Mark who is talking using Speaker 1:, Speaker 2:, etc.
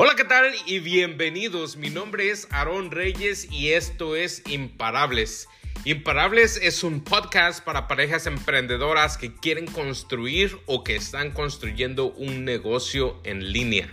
Speaker 1: Hola, ¿qué tal? Y bienvenidos. Mi nombre es Aarón Reyes y esto es Imparables. Imparables es un podcast para parejas emprendedoras que quieren construir o que están construyendo un negocio en línea.